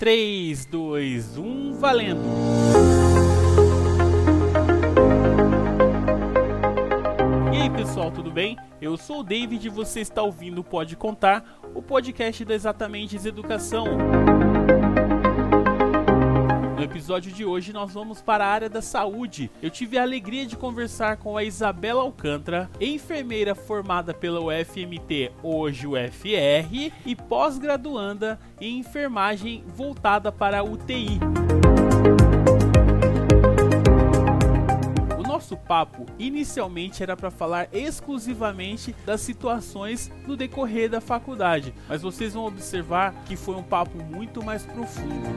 3, 2, 1, valendo! E aí pessoal, tudo bem? Eu sou o David e você está ouvindo o Pode Contar, o podcast da Exatamente Educação. Episódio de hoje nós vamos para a área da saúde. Eu tive a alegria de conversar com a Isabela Alcântara, enfermeira formada pela UFMT, hoje UFR, e pós-graduanda em enfermagem voltada para a UTI. nosso papo inicialmente era para falar exclusivamente das situações no decorrer da faculdade, mas vocês vão observar que foi um papo muito mais profundo.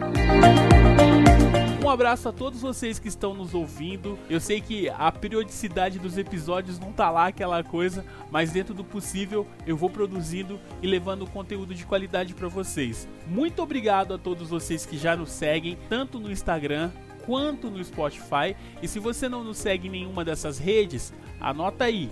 Um abraço a todos vocês que estão nos ouvindo. Eu sei que a periodicidade dos episódios não tá lá aquela coisa, mas dentro do possível eu vou produzindo e levando conteúdo de qualidade para vocês. Muito obrigado a todos vocês que já nos seguem, tanto no Instagram quanto no Spotify. E se você não nos segue em nenhuma dessas redes, anota aí.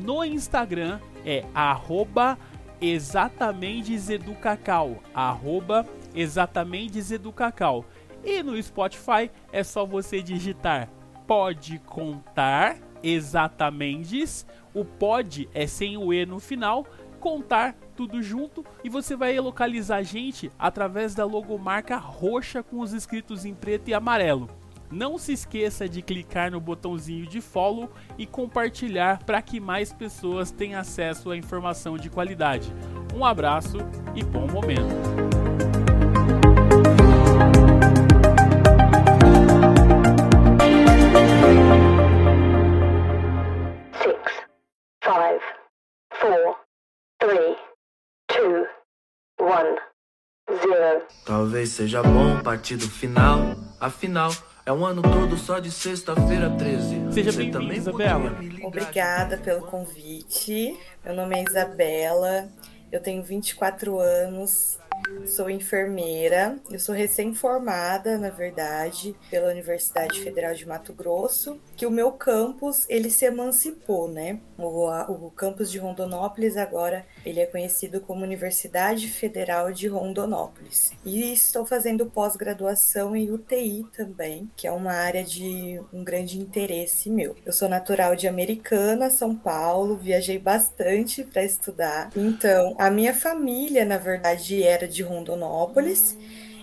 No Instagram é arroba exatamenteseducacau, arroba exatamenteseducacau. E no Spotify é só você digitar pode contar exatamente. O pode é sem o e no final, contar tudo junto e você vai localizar a gente através da logomarca roxa com os escritos em preto e amarelo. Não se esqueça de clicar no botãozinho de follow e compartilhar para que mais pessoas tenham acesso à informação de qualidade. Um abraço e bom momento! Talvez seja bom partir do final, afinal. É um ano todo só de sexta-feira 13. Seja bem-vinda, Isabela. Obrigada pelo convite. Meu nome é Isabela, eu tenho 24 anos, sou enfermeira, eu sou recém-formada, na verdade, pela Universidade Federal de Mato Grosso, que o meu campus, ele se emancipou, né? O, o campus de Rondonópolis agora, ele é conhecido como Universidade Federal de Rondonópolis. E estou fazendo pós-graduação em UTI também, que é uma área de um grande interesse meu. Eu sou natural de Americana, São Paulo, viajei bastante para estudar. Então, a minha família, na verdade, era de Rondonópolis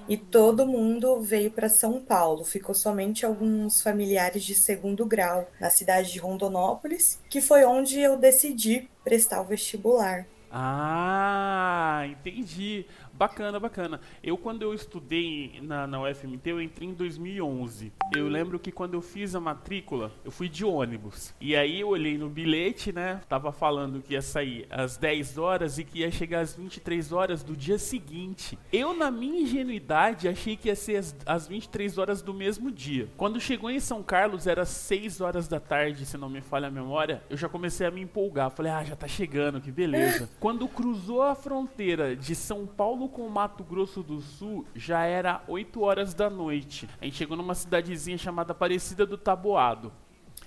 e todo mundo veio para São Paulo. Ficou somente alguns familiares de segundo grau na cidade de Rondonópolis, que foi onde eu decidi prestar o vestibular. Ah, entendi. Bacana, bacana. Eu, quando eu estudei na, na UFMT, eu entrei em 2011. Eu lembro que quando eu fiz a matrícula, eu fui de ônibus. E aí eu olhei no bilhete, né? Tava falando que ia sair às 10 horas e que ia chegar às 23 horas do dia seguinte. Eu, na minha ingenuidade, achei que ia ser às, às 23 horas do mesmo dia. Quando chegou em São Carlos, era 6 horas da tarde, se não me falha a memória. Eu já comecei a me empolgar. Falei, ah, já tá chegando, que beleza. quando cruzou a fronteira de São Paulo com o Mato Grosso do Sul, já era 8 horas da noite. A gente chegou numa cidadezinha chamada Aparecida do Taboado.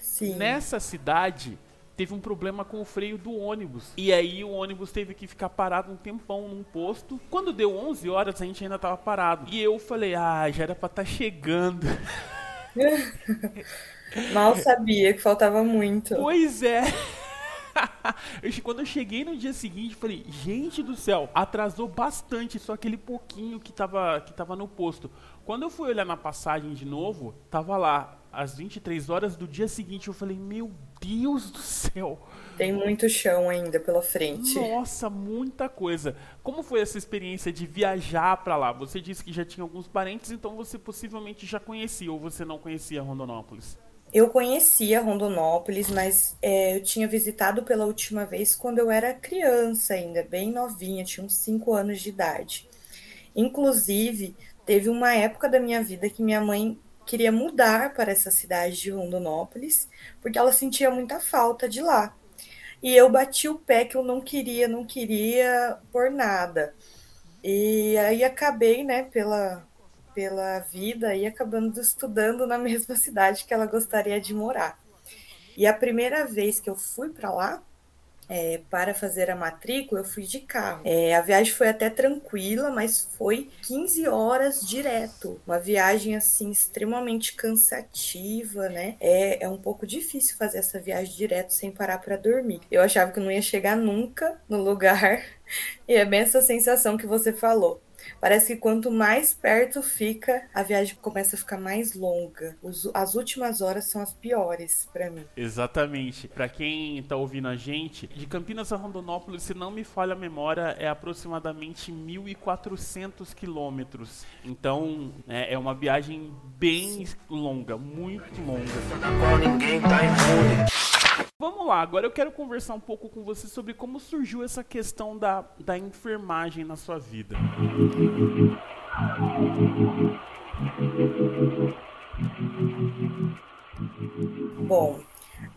Sim. Nessa cidade, teve um problema com o freio do ônibus. E aí o ônibus teve que ficar parado um tempão num posto. Quando deu 11 horas, a gente ainda tava parado. E eu falei, ah, já era pra estar tá chegando. Mal sabia que faltava muito. Pois é. Quando eu cheguei no dia seguinte, falei, gente do céu, atrasou bastante só aquele pouquinho que tava, que tava no posto. Quando eu fui olhar na passagem de novo, tava lá, às 23 horas do dia seguinte, eu falei, meu Deus do céu. Tem muito chão ainda pela frente. Nossa, muita coisa. Como foi essa experiência de viajar para lá? Você disse que já tinha alguns parentes, então você possivelmente já conhecia ou você não conhecia Rondonópolis? Eu conhecia Rondonópolis, mas é, eu tinha visitado pela última vez quando eu era criança ainda, bem novinha, tinha uns 5 anos de idade. Inclusive, teve uma época da minha vida que minha mãe queria mudar para essa cidade de Rondonópolis, porque ela sentia muita falta de lá. E eu bati o pé que eu não queria, não queria por nada. E aí acabei, né, pela, pela vida e acabando estudando na mesma cidade que ela gostaria de morar. E a primeira vez que eu fui para lá, é, para fazer a matrícula, eu fui de carro. É, a viagem foi até tranquila, mas foi 15 horas direto. Uma viagem, assim, extremamente cansativa, né? É, é um pouco difícil fazer essa viagem direto sem parar para dormir. Eu achava que não ia chegar nunca no lugar. E é bem essa sensação que você falou. Parece que quanto mais perto fica, a viagem começa a ficar mais longa. As últimas horas são as piores para mim. Exatamente. Para quem tá ouvindo a gente, de Campinas a Rondonópolis, se não me falha a memória, é aproximadamente 1.400 quilômetros. Então, é, é, uma viagem bem longa, muito longa. Ninguém tá imune. Vamos lá, agora eu quero conversar um pouco com você sobre como surgiu essa questão da, da enfermagem na sua vida. Bom,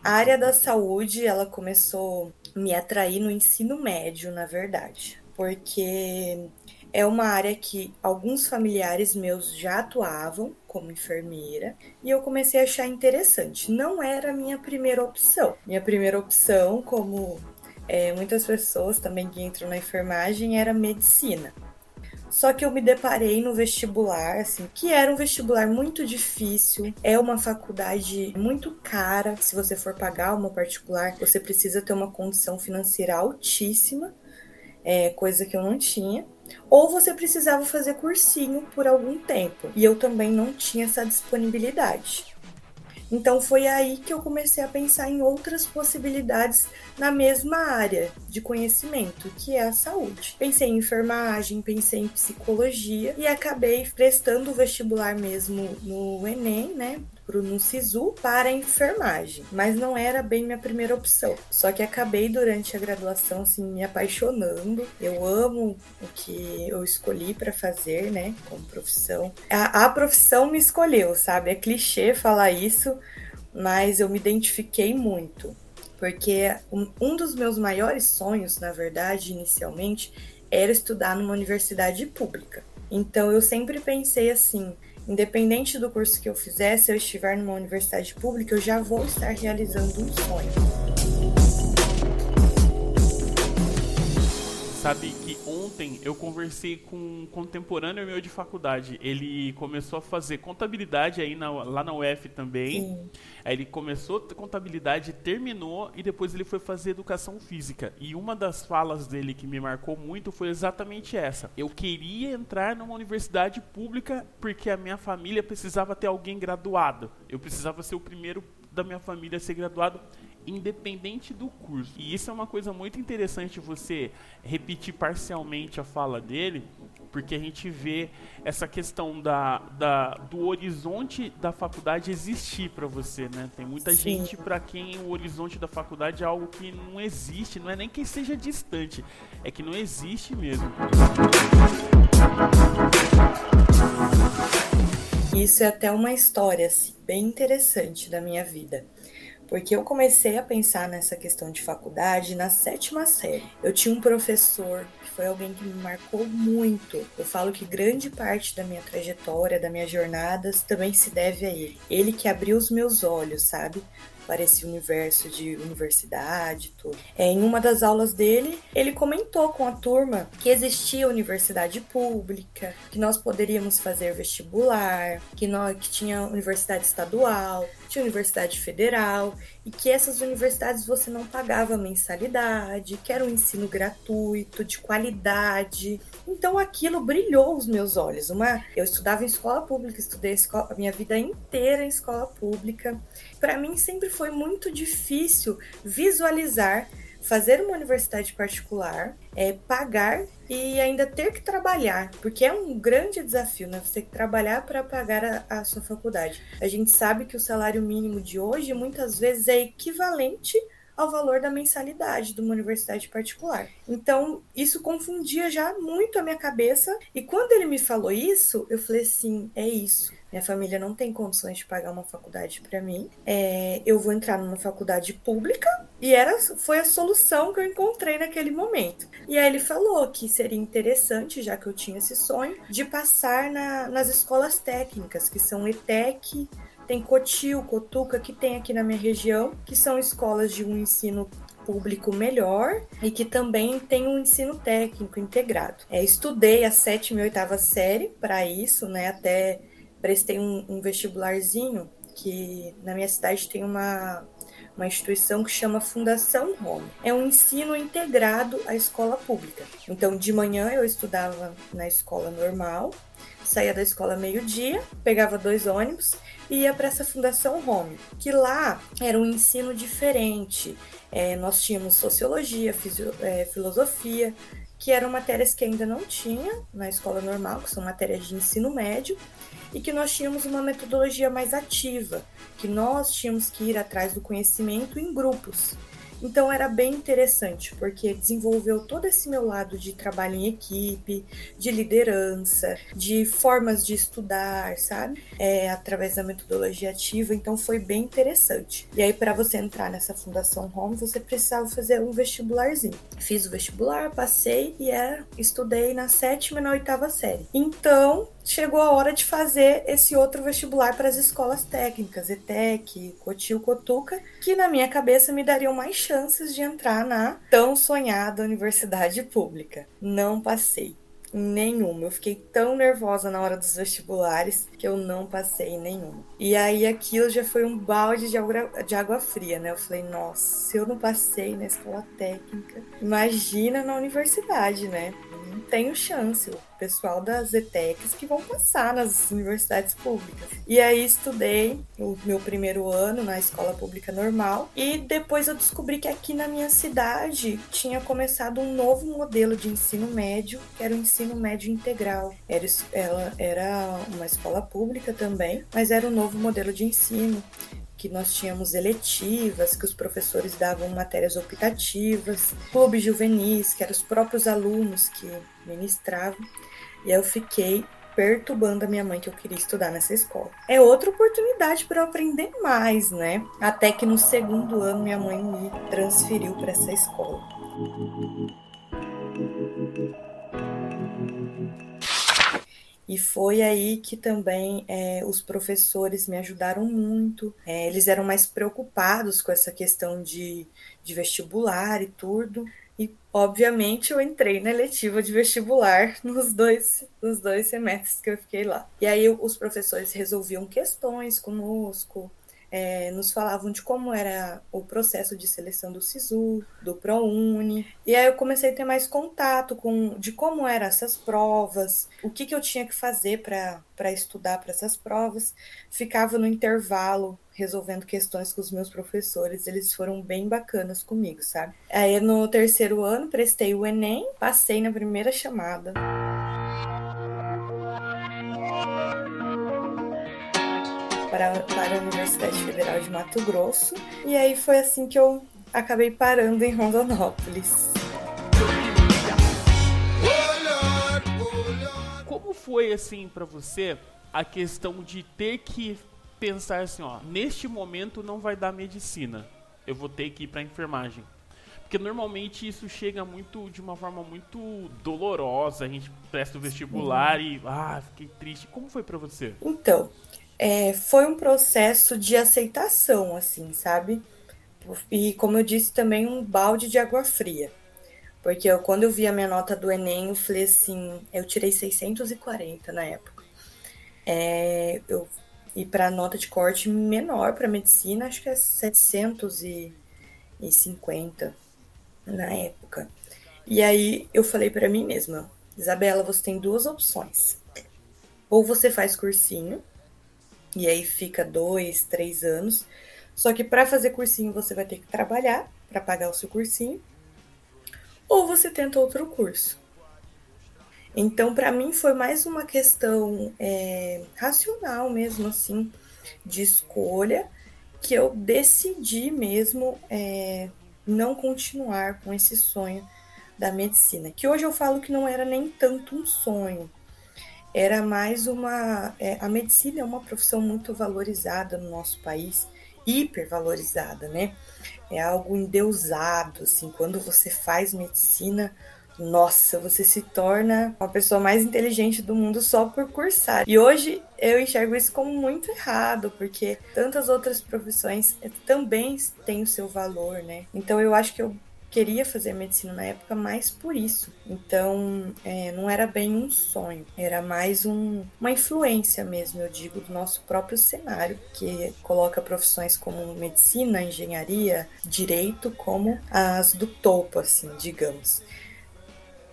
a área da saúde, ela começou a me atrair no ensino médio, na verdade, porque é uma área que alguns familiares meus já atuavam como enfermeira e eu comecei a achar interessante. Não era a minha primeira opção. Minha primeira opção, como é, muitas pessoas também que entram na enfermagem, era medicina. Só que eu me deparei no vestibular, assim, que era um vestibular muito difícil, é uma faculdade muito cara. Se você for pagar uma particular, você precisa ter uma condição financeira altíssima, é, coisa que eu não tinha ou você precisava fazer cursinho por algum tempo. E eu também não tinha essa disponibilidade. Então foi aí que eu comecei a pensar em outras possibilidades na mesma área de conhecimento, que é a saúde. Pensei em enfermagem, pensei em psicologia e acabei prestando o vestibular mesmo no Enem, né? No SISU para enfermagem, mas não era bem minha primeira opção. Só que acabei durante a graduação assim me apaixonando. Eu amo o que eu escolhi para fazer, né, como profissão. A, a profissão me escolheu, sabe? É clichê falar isso, mas eu me identifiquei muito. Porque um, um dos meus maiores sonhos, na verdade, inicialmente, era estudar numa universidade pública. Então eu sempre pensei assim: Independente do curso que eu fizer, se eu estiver numa universidade pública, eu já vou estar realizando um sonho. Sabe ontem eu conversei com um contemporâneo meu de faculdade. Ele começou a fazer contabilidade aí na, lá na UF também. Sim. Aí ele começou contabilidade, terminou e depois ele foi fazer educação física. E uma das falas dele que me marcou muito foi exatamente essa. Eu queria entrar numa universidade pública porque a minha família precisava ter alguém graduado. Eu precisava ser o primeiro da minha família a ser graduado independente do curso. E isso é uma coisa muito interessante você repetir parcialmente a fala dele, porque a gente vê essa questão da, da do horizonte da faculdade existir para você, né? Tem muita Sim. gente para quem o horizonte da faculdade é algo que não existe, não é nem que seja distante, é que não existe mesmo. Isso é até uma história assim, bem interessante da minha vida porque eu comecei a pensar nessa questão de faculdade na sétima série. Eu tinha um professor que foi alguém que me marcou muito. Eu falo que grande parte da minha trajetória, da minha jornada, também se deve a ele. Ele que abriu os meus olhos, sabe? para esse universo de universidade tudo. É, em uma das aulas dele, ele comentou com a turma que existia universidade pública, que nós poderíamos fazer vestibular, que, nós, que tinha universidade estadual, tinha universidade federal e que essas universidades você não pagava mensalidade, que era um ensino gratuito, de qualidade. Então aquilo brilhou os meus olhos. Uma, eu estudava em escola pública, estudei escola, a minha vida inteira em escola pública. Para mim sempre foi muito difícil visualizar fazer uma universidade particular, é, pagar e ainda ter que trabalhar, porque é um grande desafio, né? Você ter que trabalhar para pagar a, a, sua faculdade. A gente sabe que o salário mínimo de hoje muitas vezes é equivalente ao valor da mensalidade de uma universidade particular. Então, isso confundia já muito a minha cabeça. E quando ele me falou isso, eu falei assim: é isso. Minha família não tem condições de pagar uma faculdade para mim. É, eu vou entrar numa faculdade pública e era, foi a solução que eu encontrei naquele momento. E aí ele falou que seria interessante, já que eu tinha esse sonho, de passar na, nas escolas técnicas, que são ETEC, tem Cotil, Cotuca, que tem aqui na minha região, que são escolas de um ensino público melhor e que também tem um ensino técnico integrado. É, estudei a sétima e oitava série para isso, né? Até prestei um, um vestibularzinho que na minha cidade tem uma uma instituição que chama Fundação Home. É um ensino integrado à escola pública. Então, de manhã eu estudava na escola normal, saía da escola meio-dia, pegava dois ônibus e ia para essa Fundação Home, que lá era um ensino diferente. É, nós tínhamos sociologia, fisio, é, filosofia, que eram matérias que ainda não tinha na escola normal, que são matérias de ensino médio, e que nós tínhamos uma metodologia mais ativa, que nós tínhamos que ir atrás do conhecimento em grupos. Então era bem interessante, porque desenvolveu todo esse meu lado de trabalho em equipe, de liderança, de formas de estudar, sabe? É, através da metodologia ativa, então foi bem interessante. E aí, para você entrar nessa Fundação Home, você precisava fazer um vestibularzinho. Fiz o vestibular, passei e era, estudei na sétima e na oitava série. Então, chegou a hora de fazer esse outro vestibular para as escolas técnicas, ETEC, Cotil, Cotuca, que na minha cabeça me dariam mais chances de entrar na tão sonhada universidade pública. Não passei nenhuma. Eu fiquei tão nervosa na hora dos vestibulares que eu não passei nenhuma. E aí aquilo já foi um balde de água, de água fria, né? Eu falei, nossa, se eu não passei na escola técnica, imagina na universidade, né? Tenho chance pessoal das ETECs que vão passar nas universidades públicas. E aí estudei o meu primeiro ano na escola pública normal e depois eu descobri que aqui na minha cidade tinha começado um novo modelo de ensino médio, que era o ensino médio integral. Era, ela era uma escola pública também, mas era um novo modelo de ensino que nós tínhamos eletivas, que os professores davam matérias optativas, clubes juvenis, que eram os próprios alunos que ministravam. E eu fiquei perturbando a minha mãe que eu queria estudar nessa escola. É outra oportunidade para eu aprender mais, né? Até que no segundo ano minha mãe me transferiu para essa escola. E foi aí que também é, os professores me ajudaram muito. É, eles eram mais preocupados com essa questão de, de vestibular e tudo. E, obviamente, eu entrei na letiva de vestibular nos dois, nos dois semestres que eu fiquei lá. E aí, os professores resolviam questões conosco, é, nos falavam de como era o processo de seleção do SISU, do ProUni. E aí eu comecei a ter mais contato com de como eram essas provas, o que, que eu tinha que fazer para estudar para essas provas. Ficava no intervalo resolvendo questões com os meus professores, eles foram bem bacanas comigo, sabe? Aí no terceiro ano prestei o Enem, passei na primeira chamada. Para, para a Universidade Federal de Mato Grosso. E aí foi assim que eu acabei parando em Rondonópolis. Como foi assim para você a questão de ter que pensar assim, ó, neste momento não vai dar medicina. Eu vou ter que ir para enfermagem. Porque normalmente isso chega muito de uma forma muito dolorosa. A gente presta o vestibular uhum. e ah, fiquei triste. Como foi para você? Então, é, foi um processo de aceitação, assim, sabe? E como eu disse, também um balde de água fria. Porque eu, quando eu vi a minha nota do Enem, eu falei assim, eu tirei 640 na época. É, eu e para nota de corte menor para medicina, acho que é 750 na época. E aí eu falei para mim mesma, Isabela, você tem duas opções. Ou você faz cursinho, e aí fica dois, três anos. Só que para fazer cursinho você vai ter que trabalhar para pagar o seu cursinho. Ou você tenta outro curso. Então, para mim, foi mais uma questão é, racional mesmo, assim, de escolha, que eu decidi mesmo é, não continuar com esse sonho da medicina. Que hoje eu falo que não era nem tanto um sonho, era mais uma. É, a medicina é uma profissão muito valorizada no nosso país, hipervalorizada, né? É algo endeusado, assim, quando você faz medicina nossa, você se torna uma pessoa mais inteligente do mundo só por cursar. E hoje eu enxergo isso como muito errado, porque tantas outras profissões também têm o seu valor, né? Então eu acho que eu queria fazer medicina na época mais por isso. Então, é, não era bem um sonho, era mais um, uma influência mesmo, eu digo, do nosso próprio cenário, que coloca profissões como medicina, engenharia, direito como as do topo, assim, digamos.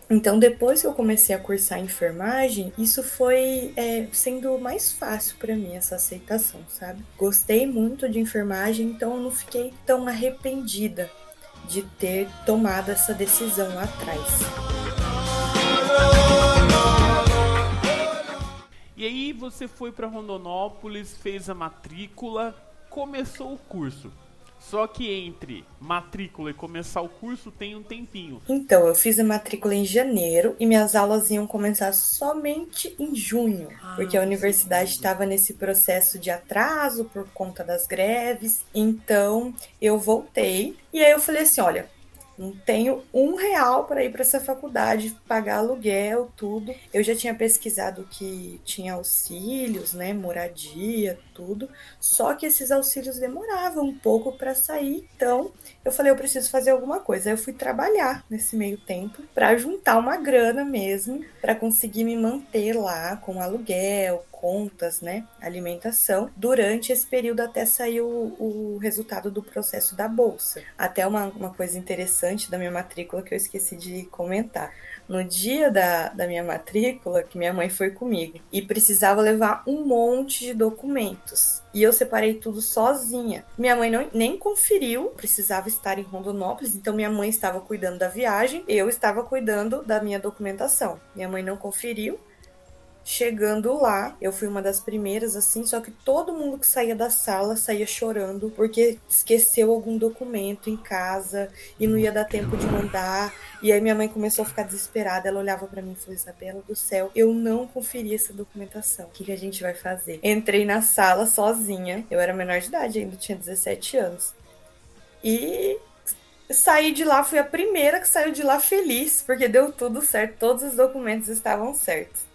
Então, depois que eu comecei a cursar enfermagem, isso foi é, sendo mais fácil para mim, essa aceitação, sabe? Gostei muito de enfermagem, então eu não fiquei tão arrependida de ter tomado essa decisão lá atrás. E aí você foi para Rondonópolis, fez a matrícula, começou o curso. Só que entre matrícula e começar o curso tem um tempinho. Então, eu fiz a matrícula em janeiro e minhas aulas iam começar somente em junho, ah, porque a universidade estava nesse processo de atraso por conta das greves. Então, eu voltei e aí eu falei assim: olha, não tenho um real para ir para essa faculdade, pagar aluguel, tudo. Eu já tinha pesquisado que tinha auxílios, né, moradia, tudo. Só que esses auxílios demoravam um pouco para sair. Então, eu falei, eu preciso fazer alguma coisa. Eu fui trabalhar nesse meio tempo para juntar uma grana mesmo, para conseguir me manter lá com aluguel, contas, né, alimentação, durante esse período até sair o, o resultado do processo da bolsa. Até uma, uma coisa interessante da minha matrícula que eu esqueci de comentar no dia da, da minha matrícula, que minha mãe foi comigo, e precisava levar um monte de documentos. E eu separei tudo sozinha. Minha mãe não, nem conferiu, precisava estar em Rondonópolis, então minha mãe estava cuidando da viagem, eu estava cuidando da minha documentação. Minha mãe não conferiu, Chegando lá, eu fui uma das primeiras, assim, só que todo mundo que saía da sala saía chorando porque esqueceu algum documento em casa e não ia dar tempo de mandar. E aí minha mãe começou a ficar desesperada. Ela olhava para mim e falou: Isabela do céu, eu não conferi essa documentação. O que, que a gente vai fazer? Entrei na sala sozinha. Eu era menor de idade ainda, tinha 17 anos. E saí de lá, fui a primeira que saiu de lá feliz, porque deu tudo certo, todos os documentos estavam certos.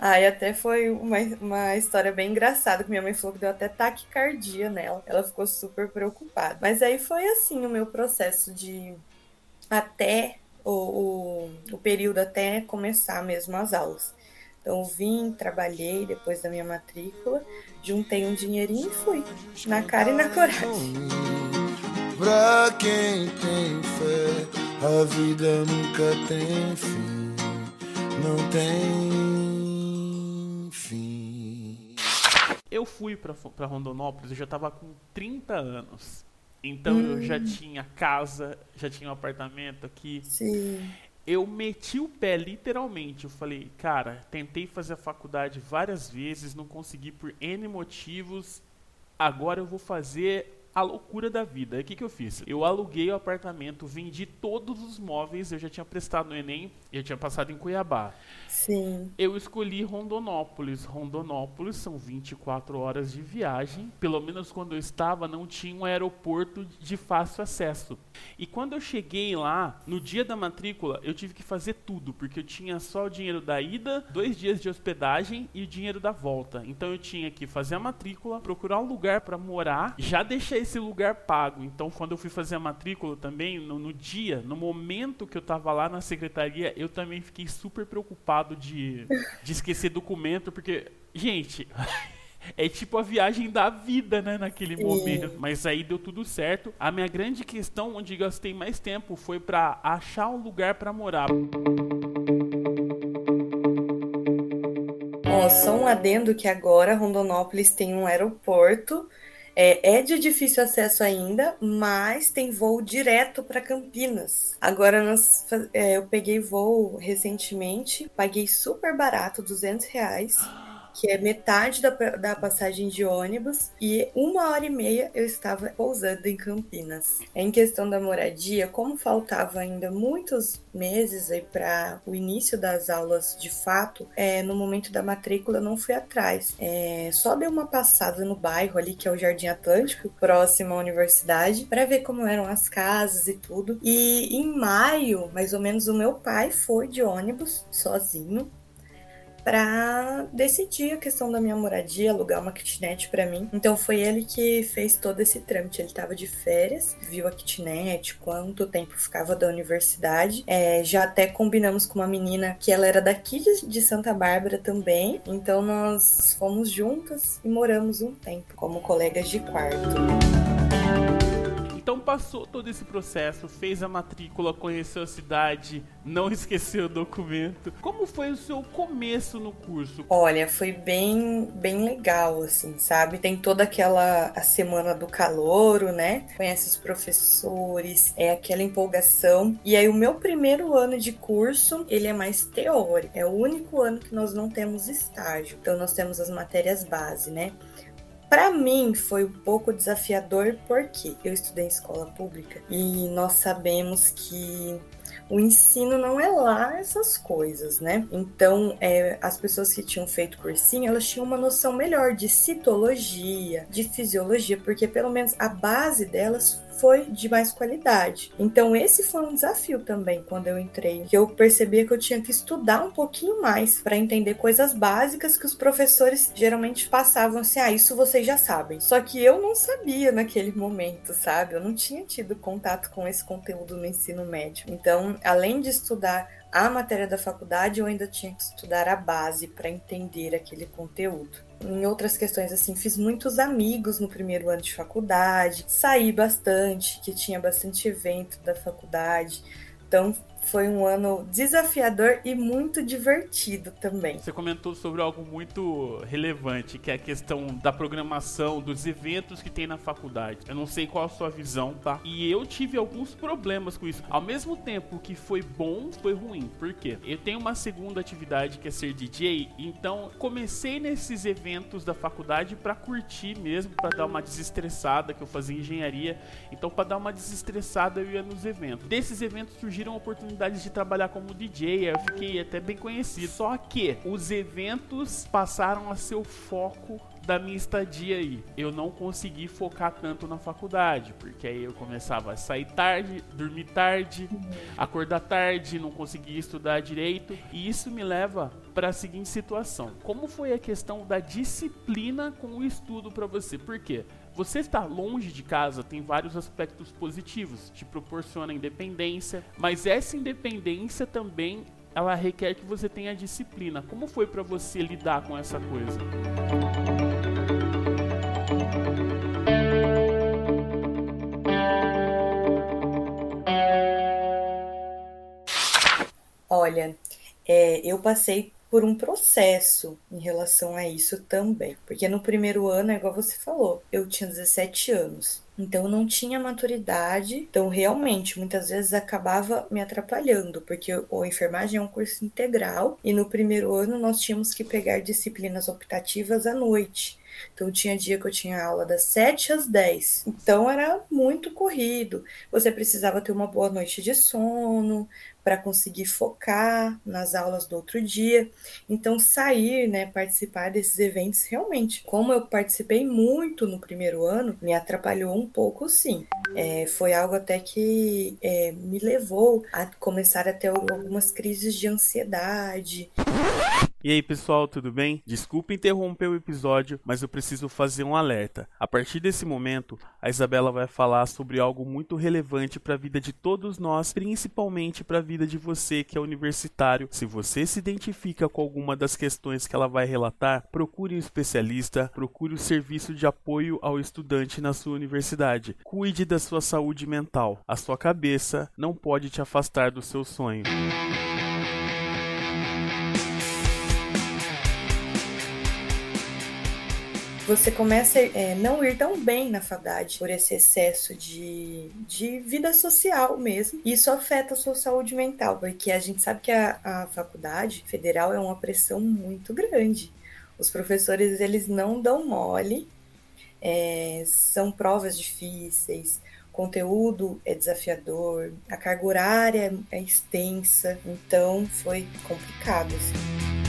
Aí até foi uma, uma história bem engraçada, que minha mãe falou que deu até taquicardia nela. Ela ficou super preocupada. Mas aí foi assim o meu processo de até o, o, o período até começar mesmo as aulas. Então vim, trabalhei depois da minha matrícula, juntei um dinheirinho e fui. Na cara e na coragem. Pra quem tem fé, a vida nunca tem fim. Não tem Eu fui para Rondonópolis, eu já estava com 30 anos. Então hum. eu já hum. tinha casa, já tinha um apartamento aqui. Sim. Eu meti o pé literalmente. Eu falei, cara, tentei fazer a faculdade várias vezes, não consegui por N motivos. Agora eu vou fazer a loucura da vida. O que, que eu fiz? Eu aluguei o apartamento, vendi todos os móveis, eu já tinha prestado no Enem, eu tinha passado em Cuiabá. Sim. Eu escolhi Rondonópolis. Rondonópolis são 24 horas de viagem. Pelo menos quando eu estava, não tinha um aeroporto de fácil acesso. E quando eu cheguei lá, no dia da matrícula, eu tive que fazer tudo, porque eu tinha só o dinheiro da ida, dois dias de hospedagem e o dinheiro da volta. Então eu tinha que fazer a matrícula, procurar um lugar para morar, já deixar esse lugar pago. Então quando eu fui fazer a matrícula também, no, no dia, no momento que eu estava lá na secretaria, eu também fiquei super preocupado de, de esquecer documento, porque, gente. é tipo a viagem da vida, né, naquele Sim. momento. Mas aí deu tudo certo. A minha grande questão, onde gastei mais tempo, foi para achar um lugar para morar. Ó, só um adendo que agora Rondonópolis tem um aeroporto. É, é de difícil acesso ainda, mas tem voo direto para Campinas. Agora nós, é, eu peguei voo recentemente, paguei super barato, 200 reais. Que é metade da, da passagem de ônibus, e uma hora e meia eu estava pousando em Campinas. Em questão da moradia, como faltava ainda muitos meses aí para o início das aulas de fato, é, no momento da matrícula eu não fui atrás. É, só dei uma passada no bairro ali, que é o Jardim Atlântico, próximo à universidade, para ver como eram as casas e tudo. E em maio, mais ou menos, o meu pai foi de ônibus sozinho para decidir a questão da minha moradia, alugar uma kitnet para mim. Então foi ele que fez todo esse trâmite. Ele estava de férias, viu a kitnet, quanto tempo ficava da universidade. É, já até combinamos com uma menina que ela era daqui de Santa Bárbara também. Então nós fomos juntas e moramos um tempo como colegas de quarto. Então passou todo esse processo, fez a matrícula, conheceu a cidade, não esqueceu o documento. Como foi o seu começo no curso? Olha, foi bem, bem legal, assim, sabe? Tem toda aquela a semana do calouro, né? Conhece os professores, é aquela empolgação. E aí o meu primeiro ano de curso, ele é mais teórico. É o único ano que nós não temos estágio. Então nós temos as matérias base, né? Para mim foi um pouco desafiador porque eu estudei em escola pública e nós sabemos que o ensino não é lá essas coisas, né? Então, é, as pessoas que tinham feito cursinho, elas tinham uma noção melhor de citologia, de fisiologia, porque pelo menos a base delas foi de mais qualidade. Então esse foi um desafio também quando eu entrei, que eu percebia que eu tinha que estudar um pouquinho mais para entender coisas básicas que os professores geralmente passavam assim, ah, isso vocês já sabem. Só que eu não sabia naquele momento, sabe? Eu não tinha tido contato com esse conteúdo no ensino médio. Então, além de estudar a matéria da faculdade, eu ainda tinha que estudar a base para entender aquele conteúdo em outras questões, assim, fiz muitos amigos no primeiro ano de faculdade, saí bastante, que tinha bastante evento da faculdade. Então, foi um ano desafiador e muito divertido também. Você comentou sobre algo muito relevante, que é a questão da programação, dos eventos que tem na faculdade. Eu não sei qual a sua visão, tá? E eu tive alguns problemas com isso. Ao mesmo tempo que foi bom, foi ruim. Por quê? Eu tenho uma segunda atividade que é ser DJ, então comecei nesses eventos da faculdade para curtir mesmo, para dar uma desestressada, que eu fazia engenharia. Então, para dar uma desestressada, eu ia nos eventos. Desses eventos surgiram oportunidades oportunidades de trabalhar como DJ, eu fiquei até bem conhecido. Só que os eventos passaram a ser o foco da minha estadia aí. Eu não consegui focar tanto na faculdade, porque aí eu começava a sair tarde, dormir tarde, acordar tarde, não conseguia estudar direito, e isso me leva para a seguinte situação: como foi a questão da disciplina com o estudo para você? Por quê? Você estar longe de casa tem vários aspectos positivos, te proporciona independência, mas essa independência também ela requer que você tenha disciplina. Como foi para você lidar com essa coisa? Olha, é, eu passei por um processo em relação a isso também. Porque no primeiro ano, é igual você falou, eu tinha 17 anos. Então não tinha maturidade. Então realmente, muitas vezes acabava me atrapalhando, porque o enfermagem é um curso integral e no primeiro ano nós tínhamos que pegar disciplinas optativas à noite. Então tinha dia que eu tinha aula das 7 às 10. Então era muito corrido. Você precisava ter uma boa noite de sono, para conseguir focar nas aulas do outro dia. Então, sair, né, participar desses eventos, realmente, como eu participei muito no primeiro ano, me atrapalhou um pouco, sim. É, foi algo até que é, me levou a começar a ter algumas crises de ansiedade. E aí pessoal, tudo bem? Desculpa interromper o episódio, mas eu preciso fazer um alerta. A partir desse momento, a Isabela vai falar sobre algo muito relevante para a vida de todos nós, principalmente para a vida de você que é universitário. Se você se identifica com alguma das questões que ela vai relatar, procure um especialista, procure o serviço de apoio ao estudante na sua universidade. Cuide da sua saúde mental. A sua cabeça não pode te afastar do seu sonho. Você começa a é, não ir tão bem na faculdade por esse excesso de, de vida social mesmo. E isso afeta a sua saúde mental, porque a gente sabe que a, a faculdade federal é uma pressão muito grande Os professores eles não dão mole, é, são provas difíceis, conteúdo é desafiador, a carga horária é extensa, então foi complicado. Assim.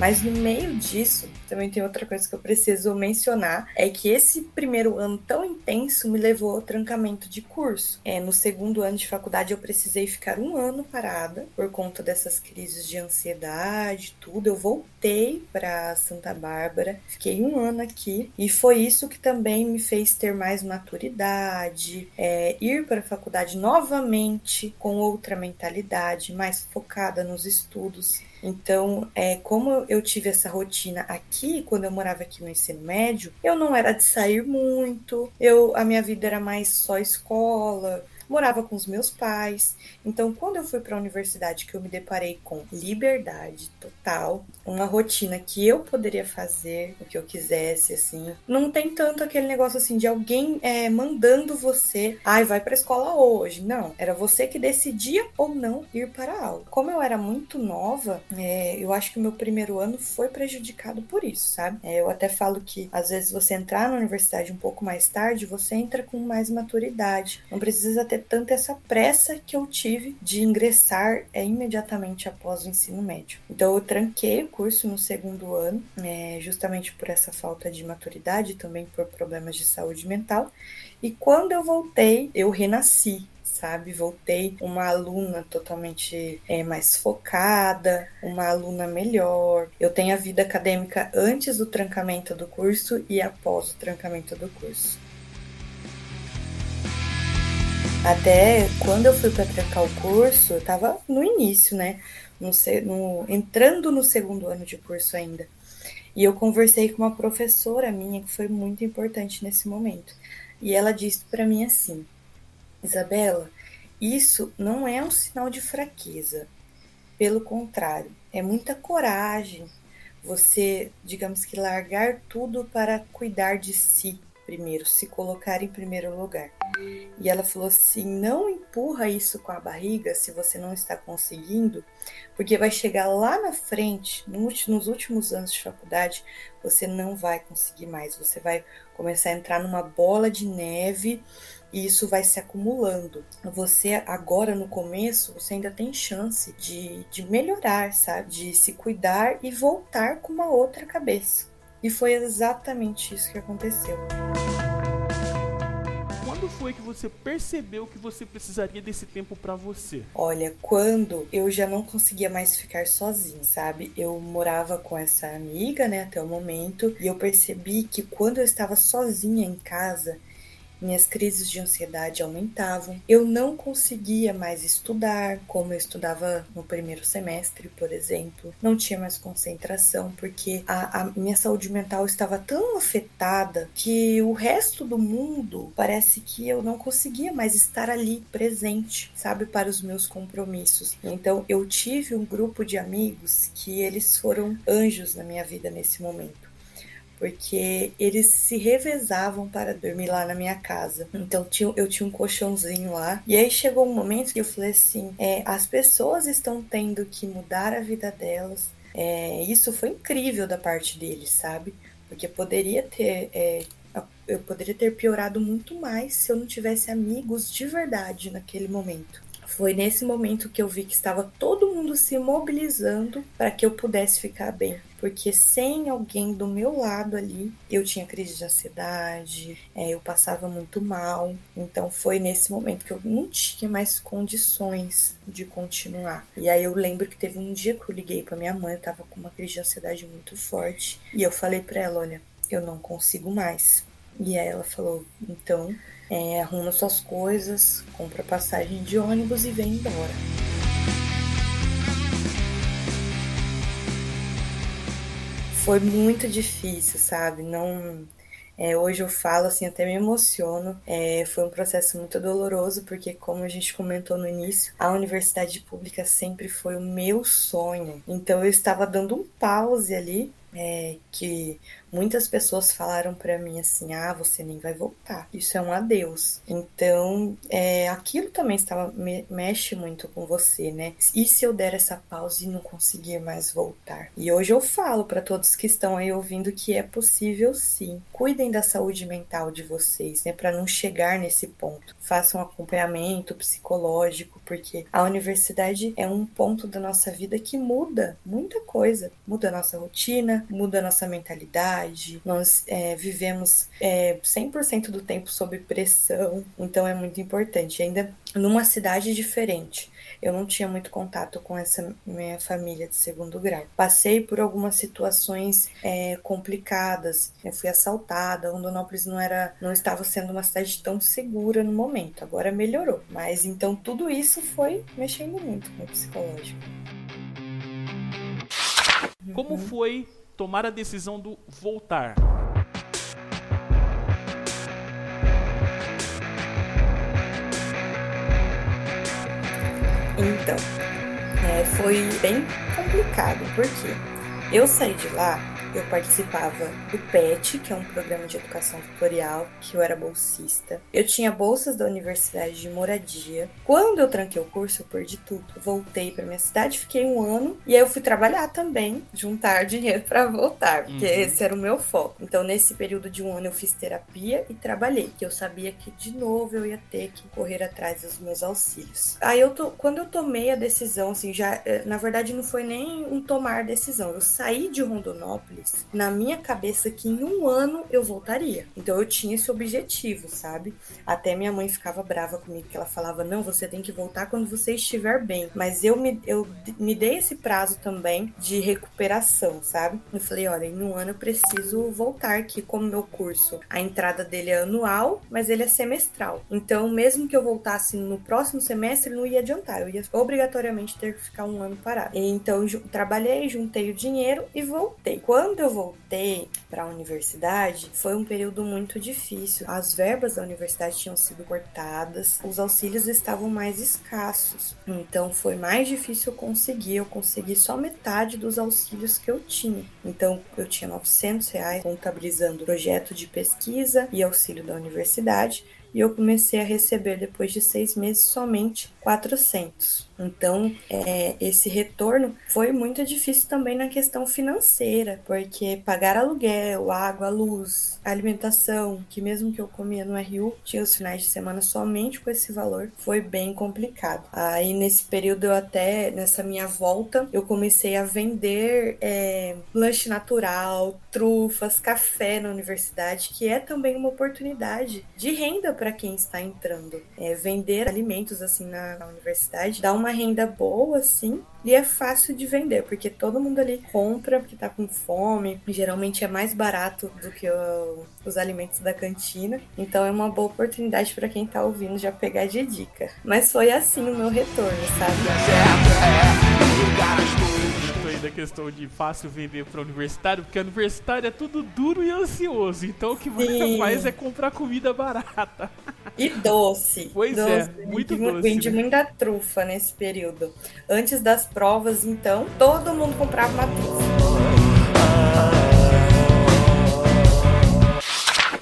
Mas no meio disso, também tem outra coisa que eu preciso mencionar, é que esse primeiro ano tão intenso me levou ao trancamento de curso. É, no segundo ano de faculdade eu precisei ficar um ano parada por conta dessas crises de ansiedade, tudo. Eu voltei para Santa Bárbara, fiquei um ano aqui e foi isso que também me fez ter mais maturidade, é, ir para a faculdade novamente com outra mentalidade, mais focada nos estudos. Então, é, como eu tive essa rotina aqui, quando eu morava aqui no ensino médio, eu não era de sair muito, eu a minha vida era mais só escola, morava com os meus pais. Então, quando eu fui para a universidade, que eu me deparei com liberdade total, uma rotina que eu poderia fazer o que eu quisesse, assim, não tem tanto aquele negócio assim de alguém é, mandando você, ai, vai para a escola hoje. Não, era você que decidia ou não ir para a aula. Como eu era muito nova, é, eu acho que o meu primeiro ano foi prejudicado por isso, sabe? É, eu até falo que às vezes você entrar na universidade um pouco mais tarde, você entra com mais maturidade. Não precisa ter tanto essa pressa que eu tive de ingressar é, imediatamente após o ensino médio. Então eu tranquei o curso no segundo ano, é, justamente por essa falta de maturidade, também por problemas de saúde mental. E quando eu voltei, eu renasci, sabe? Voltei uma aluna totalmente é, mais focada, uma aluna melhor. Eu tenho a vida acadêmica antes do trancamento do curso e após o trancamento do curso. Até quando eu fui para trancar o curso, eu tava no início, né? No, no, entrando no segundo ano de curso ainda. E eu conversei com uma professora minha que foi muito importante nesse momento. E ela disse para mim assim: Isabela, isso não é um sinal de fraqueza. Pelo contrário, é muita coragem você, digamos que, largar tudo para cuidar de si primeiro, se colocar em primeiro lugar. E ela falou assim: não empurra isso com a barriga se você não está conseguindo, porque vai chegar lá na frente, nos últimos anos de faculdade, você não vai conseguir mais. Você vai começar a entrar numa bola de neve e isso vai se acumulando. Você agora no começo, você ainda tem chance de, de melhorar, sabe? De se cuidar e voltar com uma outra cabeça. E foi exatamente isso que aconteceu foi que você percebeu que você precisaria desse tempo para você? Olha, quando eu já não conseguia mais ficar sozinha, sabe? Eu morava com essa amiga, né, até o momento, e eu percebi que quando eu estava sozinha em casa, minhas crises de ansiedade aumentavam. Eu não conseguia mais estudar como eu estudava no primeiro semestre, por exemplo. Não tinha mais concentração porque a, a minha saúde mental estava tão afetada que o resto do mundo parece que eu não conseguia mais estar ali presente, sabe, para os meus compromissos. Então eu tive um grupo de amigos que eles foram anjos na minha vida nesse momento porque eles se revezavam para dormir lá na minha casa. Então eu tinha um colchãozinho lá. E aí chegou um momento que eu falei assim: é, as pessoas estão tendo que mudar a vida delas. É, isso foi incrível da parte deles, sabe? Porque poderia ter. É, eu poderia ter piorado muito mais se eu não tivesse amigos de verdade naquele momento. Foi nesse momento que eu vi que estava todo mundo se mobilizando para que eu pudesse ficar bem porque sem alguém do meu lado ali, eu tinha crise de ansiedade, é, eu passava muito mal. Então foi nesse momento que eu não tinha mais condições de continuar. E aí eu lembro que teve um dia que eu liguei para minha mãe, eu tava com uma crise de ansiedade muito forte, e eu falei para ela, olha, eu não consigo mais. E aí ela falou, então é, arruma suas coisas, compra passagem de ônibus e vem embora. Foi muito difícil, sabe? Não. É, hoje eu falo assim, até me emociono. É, foi um processo muito doloroso, porque, como a gente comentou no início, a universidade pública sempre foi o meu sonho. Então eu estava dando um pause ali, é, que muitas pessoas falaram para mim assim: ah, você nem vai voltar. Isso é um adeus. Então, é, aquilo também estava me, mexe muito com você, né? E se eu der essa pausa e não conseguir mais voltar? E hoje eu falo para todos que estão aí ouvindo que é possível sim. Cuidem da saúde mental de vocês, né? Para não chegar nesse ponto. Façam acompanhamento psicológico, porque a universidade é um ponto da nossa vida que muda muita coisa. Muda a nossa rotina, muda a nossa mentalidade. Nós é, vivemos é, 100% do tempo sob pressão, então é muito importante. Ainda numa cidade diferente eu não tinha muito contato com essa minha família de segundo grau. Passei por algumas situações é, complicadas. Eu fui assaltada. Rondonópolis não era, não estava sendo uma cidade tão segura no momento. Agora melhorou. Mas então tudo isso foi mexendo muito com o psicológico. Como uhum. foi tomar a decisão do voltar? Então, é, foi bem complicado, porque eu saí de lá eu participava do PET, que é um programa de educação tutorial, que eu era bolsista. Eu tinha bolsas da universidade de moradia. Quando eu tranquei o curso, eu perdi tudo. Voltei para minha cidade, fiquei um ano e aí eu fui trabalhar também, juntar dinheiro para voltar, porque uhum. esse era o meu foco. Então, nesse período de um ano, eu fiz terapia e trabalhei, que eu sabia que de novo eu ia ter que correr atrás dos meus auxílios. Aí eu tô, quando eu tomei a decisão, assim, já eh, na verdade não foi nem um tomar decisão. Eu saí de Rondonópolis na minha cabeça que em um ano eu voltaria. Então eu tinha esse objetivo, sabe? Até minha mãe ficava brava comigo, que ela falava: não, você tem que voltar quando você estiver bem. Mas eu me, eu me dei esse prazo também de recuperação, sabe? Eu falei: olha, em um ano eu preciso voltar, que como meu curso, a entrada dele é anual, mas ele é semestral. Então, mesmo que eu voltasse no próximo semestre, não ia adiantar. Eu ia obrigatoriamente ter que ficar um ano parado. Então, trabalhei, juntei o dinheiro e voltei. Quando quando eu voltei para a universidade, foi um período muito difícil. As verbas da universidade tinham sido cortadas, os auxílios estavam mais escassos. Então foi mais difícil conseguir. Eu consegui só metade dos auxílios que eu tinha. Então eu tinha 900 reais contabilizando projeto de pesquisa e auxílio da universidade. E eu comecei a receber depois de seis meses somente 400. Então, é, esse retorno foi muito difícil também na questão financeira, porque pagar aluguel, água, luz, alimentação, que mesmo que eu comia no RU, tinha os finais de semana somente com esse valor, foi bem complicado. Aí, nesse período, eu até, nessa minha volta, eu comecei a vender é, lanche natural, trufas, café na universidade, que é também uma oportunidade de renda para quem está entrando. É, vender alimentos assim na, na universidade dá uma uma renda boa, assim, e é fácil de vender, porque todo mundo ali compra porque tá com fome. Geralmente é mais barato do que o, os alimentos da cantina. Então é uma boa oportunidade para quem tá ouvindo já pegar de dica. Mas foi assim o meu retorno, sabe? Da questão de fácil vender para universitário, porque universitário é tudo duro e ansioso. Então o que você faz é comprar comida barata. E doce. Pois é, doce. é, muito vendi, doce. Vendi né? muita trufa nesse período. Antes das provas, então, todo mundo comprava uma trufa.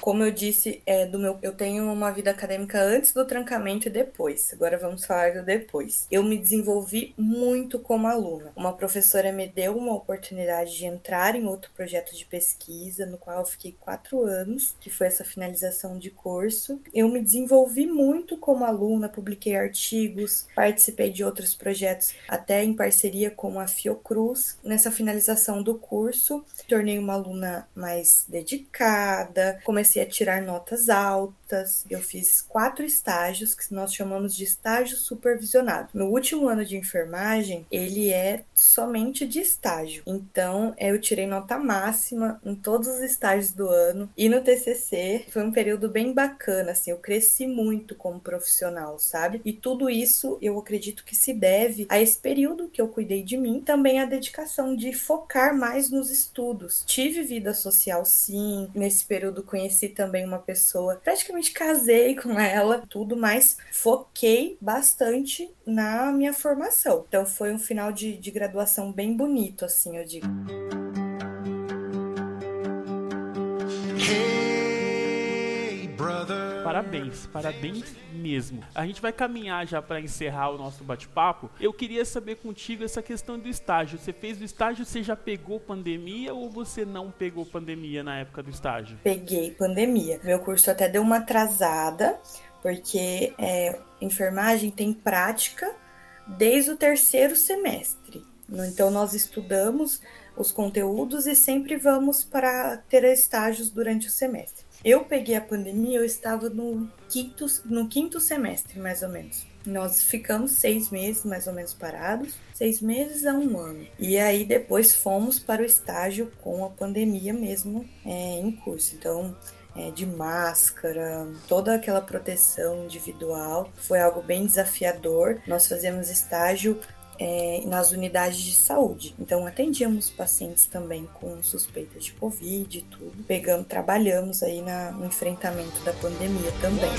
Como eu disse, é, do meu, eu tenho uma vida acadêmica antes do trancamento e depois. Agora vamos falar do depois. Eu me desenvolvi muito como aluna. Uma professora me deu uma oportunidade de entrar em outro projeto de pesquisa, no qual eu fiquei quatro anos, que foi essa finalização de curso. Eu me desenvolvi muito como aluna, publiquei artigos, participei de outros projetos, até em parceria com a Fiocruz. Nessa finalização do curso, tornei uma aluna mais dedicada, comecei comecei a tirar notas altas. Eu fiz quatro estágios que nós chamamos de estágio supervisionado. No último ano de enfermagem, ele é somente de estágio. Então, eu tirei nota máxima em todos os estágios do ano. E no TCC foi um período bem bacana, assim, eu cresci muito como profissional, sabe? E tudo isso eu acredito que se deve a esse período que eu cuidei de mim, também a dedicação de focar mais nos estudos. Tive vida social, sim. Nesse período conheci também uma pessoa, praticamente casei com ela, tudo, mas foquei bastante na minha formação. Então foi um final de, de graduação bem bonito, assim, eu digo. Parabéns, parabéns mesmo. A gente vai caminhar já para encerrar o nosso bate-papo. Eu queria saber contigo essa questão do estágio. Você fez o estágio, você já pegou pandemia ou você não pegou pandemia na época do estágio? Peguei pandemia. Meu curso até deu uma atrasada, porque é, enfermagem tem prática desde o terceiro semestre. Então, nós estudamos os conteúdos e sempre vamos para ter estágios durante o semestre. Eu peguei a pandemia, eu estava no quinto, no quinto semestre, mais ou menos. Nós ficamos seis meses mais ou menos parados, seis meses a um ano. E aí depois fomos para o estágio com a pandemia mesmo é, em curso. Então, é, de máscara, toda aquela proteção individual foi algo bem desafiador. Nós fazemos estágio é, nas unidades de saúde. Então atendíamos pacientes também com suspeita de Covid e tudo. Pegamos, trabalhamos aí na, no enfrentamento da pandemia também.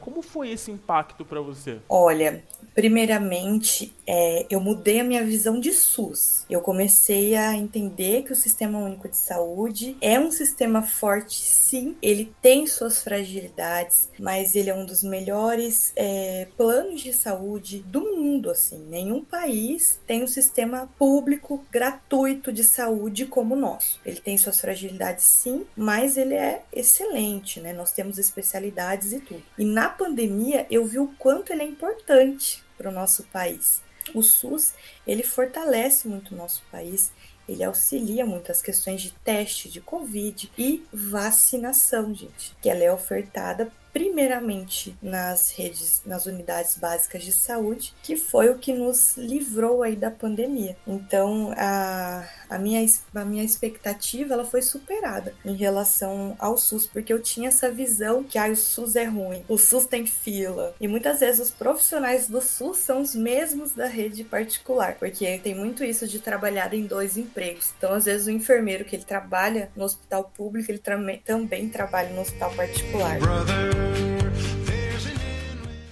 Como foi esse impacto para você? Olha, primeiramente, é, eu mudei a minha visão de SUS. Eu comecei a entender que o Sistema Único de Saúde é um sistema forte, sim. Ele tem suas fragilidades, mas ele é um dos melhores é, planos de saúde do mundo. Assim, nenhum país tem um sistema público gratuito de saúde como o nosso. Ele tem suas fragilidades, sim, mas ele é excelente, né? Nós temos especialidades e tudo. E na pandemia eu vi o quanto ele é importante para o nosso país. O SUS ele fortalece muito o nosso país, ele auxilia muito as questões de teste de Covid e vacinação, gente, que ela é ofertada primeiramente nas redes, nas unidades básicas de saúde, que foi o que nos livrou aí da pandemia. Então, a, a, minha, a minha expectativa ela foi superada em relação ao SUS, porque eu tinha essa visão que ah, o SUS é ruim, o SUS tem fila. E muitas vezes os profissionais do SUS são os mesmos da rede particular, porque tem muito isso de trabalhar em dois empregos. Então, às vezes, o enfermeiro que ele trabalha no hospital público, ele também trabalha no hospital particular. Brother.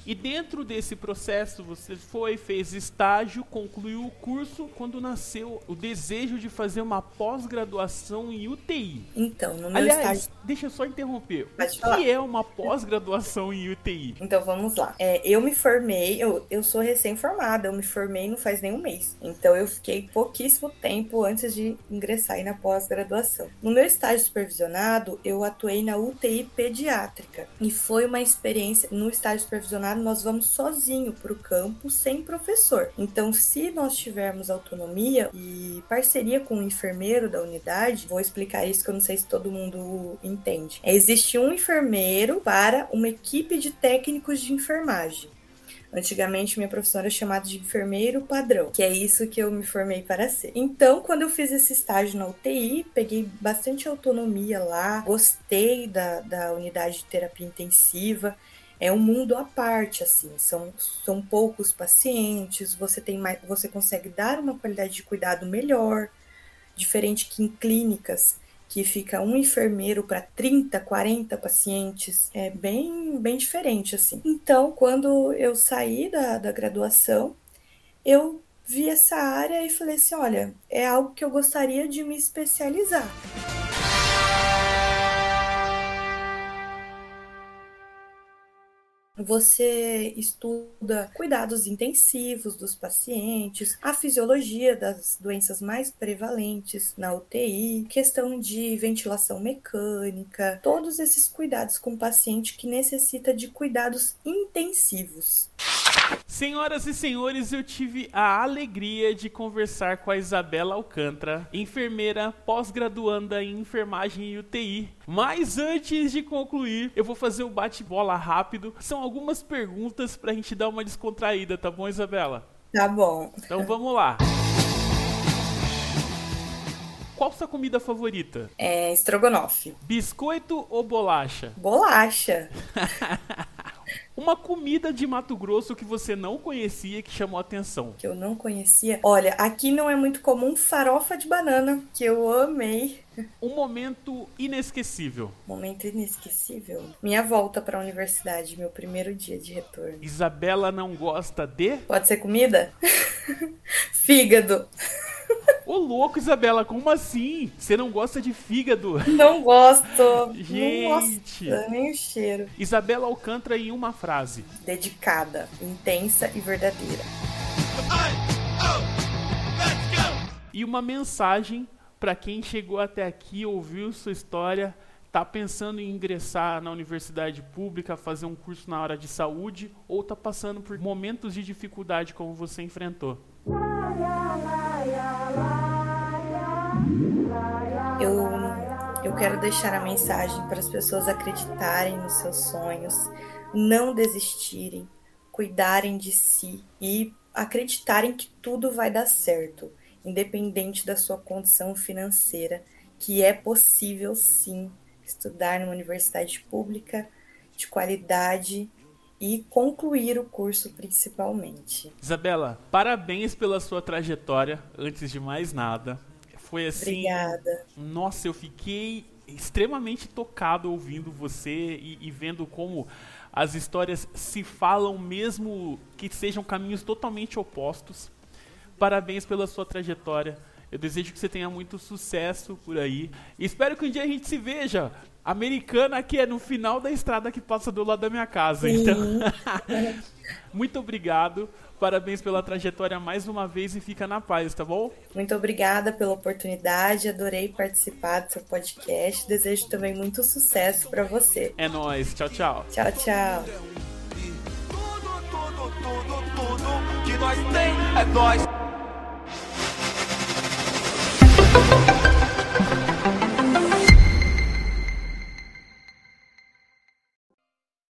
E dentro desse processo você foi, fez estágio, concluiu o curso quando nasceu o desejo de fazer uma pós-graduação em UTI. Então, no meu Aliás, estágio. Deixa eu só interromper. Pode o falar. que é uma pós-graduação em UTI? Então vamos lá. É, eu me formei, eu, eu sou recém-formada, eu me formei não faz nem um mês. Então eu fiquei pouquíssimo tempo antes de ingressar aí na pós-graduação. No meu estágio supervisionado, eu atuei na UTI pediátrica. E foi uma experiência. No estágio supervisionado, nós vamos sozinho para o campo sem professor. Então, se nós tivermos autonomia e parceria com o enfermeiro da unidade, vou explicar isso que eu não sei se todo mundo entende. Existe um enfermeiro para uma equipe de técnicos de enfermagem. Antigamente, minha profissão era chamada de enfermeiro padrão, que é isso que eu me formei para ser. Então, quando eu fiz esse estágio na UTI, peguei bastante autonomia lá, gostei da, da unidade de terapia intensiva é um mundo à parte, assim, são, são poucos pacientes, você tem mais, você consegue dar uma qualidade de cuidado melhor, diferente que em clínicas que fica um enfermeiro para 30, 40 pacientes, é bem, bem diferente, assim. Então, quando eu saí da, da graduação, eu vi essa área e falei assim, olha, é algo que eu gostaria de me especializar. Você estuda cuidados intensivos dos pacientes, a fisiologia das doenças mais prevalentes na UTI, questão de ventilação mecânica, todos esses cuidados com o paciente que necessita de cuidados intensivos. Senhoras e senhores, eu tive a alegria de conversar com a Isabela Alcântara, enfermeira pós-graduanda em enfermagem e UTI. Mas antes de concluir, eu vou fazer o um bate-bola rápido. São algumas perguntas pra gente dar uma descontraída, tá bom, Isabela? Tá bom. Então vamos lá. Qual sua comida favorita? É estrogonofe. Biscoito ou bolacha? Bolacha. Uma comida de Mato Grosso que você não conhecia que chamou a atenção. Que eu não conhecia. Olha, aqui não é muito comum farofa de banana, que eu amei. Um momento inesquecível. Momento inesquecível. Minha volta para a universidade, meu primeiro dia de retorno. Isabela não gosta de? Pode ser comida? Fígado. Ô louco, Isabela, como assim? Você não gosta de fígado? Não gosto. Gente. Nossa, nem o cheiro. Isabela Alcântara em uma frase. Dedicada, intensa e verdadeira. E uma mensagem para quem chegou até aqui, ouviu sua história, está pensando em ingressar na universidade pública, fazer um curso na área de saúde ou está passando por momentos de dificuldade como você enfrentou? Eu, eu quero deixar a mensagem para as pessoas acreditarem nos seus sonhos, não desistirem, cuidarem de si e acreditarem que tudo vai dar certo, independente da sua condição financeira, que é possível sim estudar numa universidade pública de qualidade e concluir o curso principalmente. Isabela, parabéns pela sua trajetória, antes de mais nada. Foi assim. Obrigada. Nossa, eu fiquei extremamente tocado ouvindo você e, e vendo como as histórias se falam mesmo que sejam caminhos totalmente opostos. Parabéns pela sua trajetória. Eu desejo que você tenha muito sucesso por aí. E espero que um dia a gente se veja. Americana que é no final da estrada que passa do lado da minha casa. Sim. Então, muito obrigado. Parabéns pela trajetória mais uma vez e fica na paz, tá bom? Muito obrigada pela oportunidade. Adorei participar do seu podcast. Desejo também muito sucesso para você. É nóis. Tchau, tchau. Tchau, tchau. Tudo, tudo, tudo, tudo que nós tem é nós.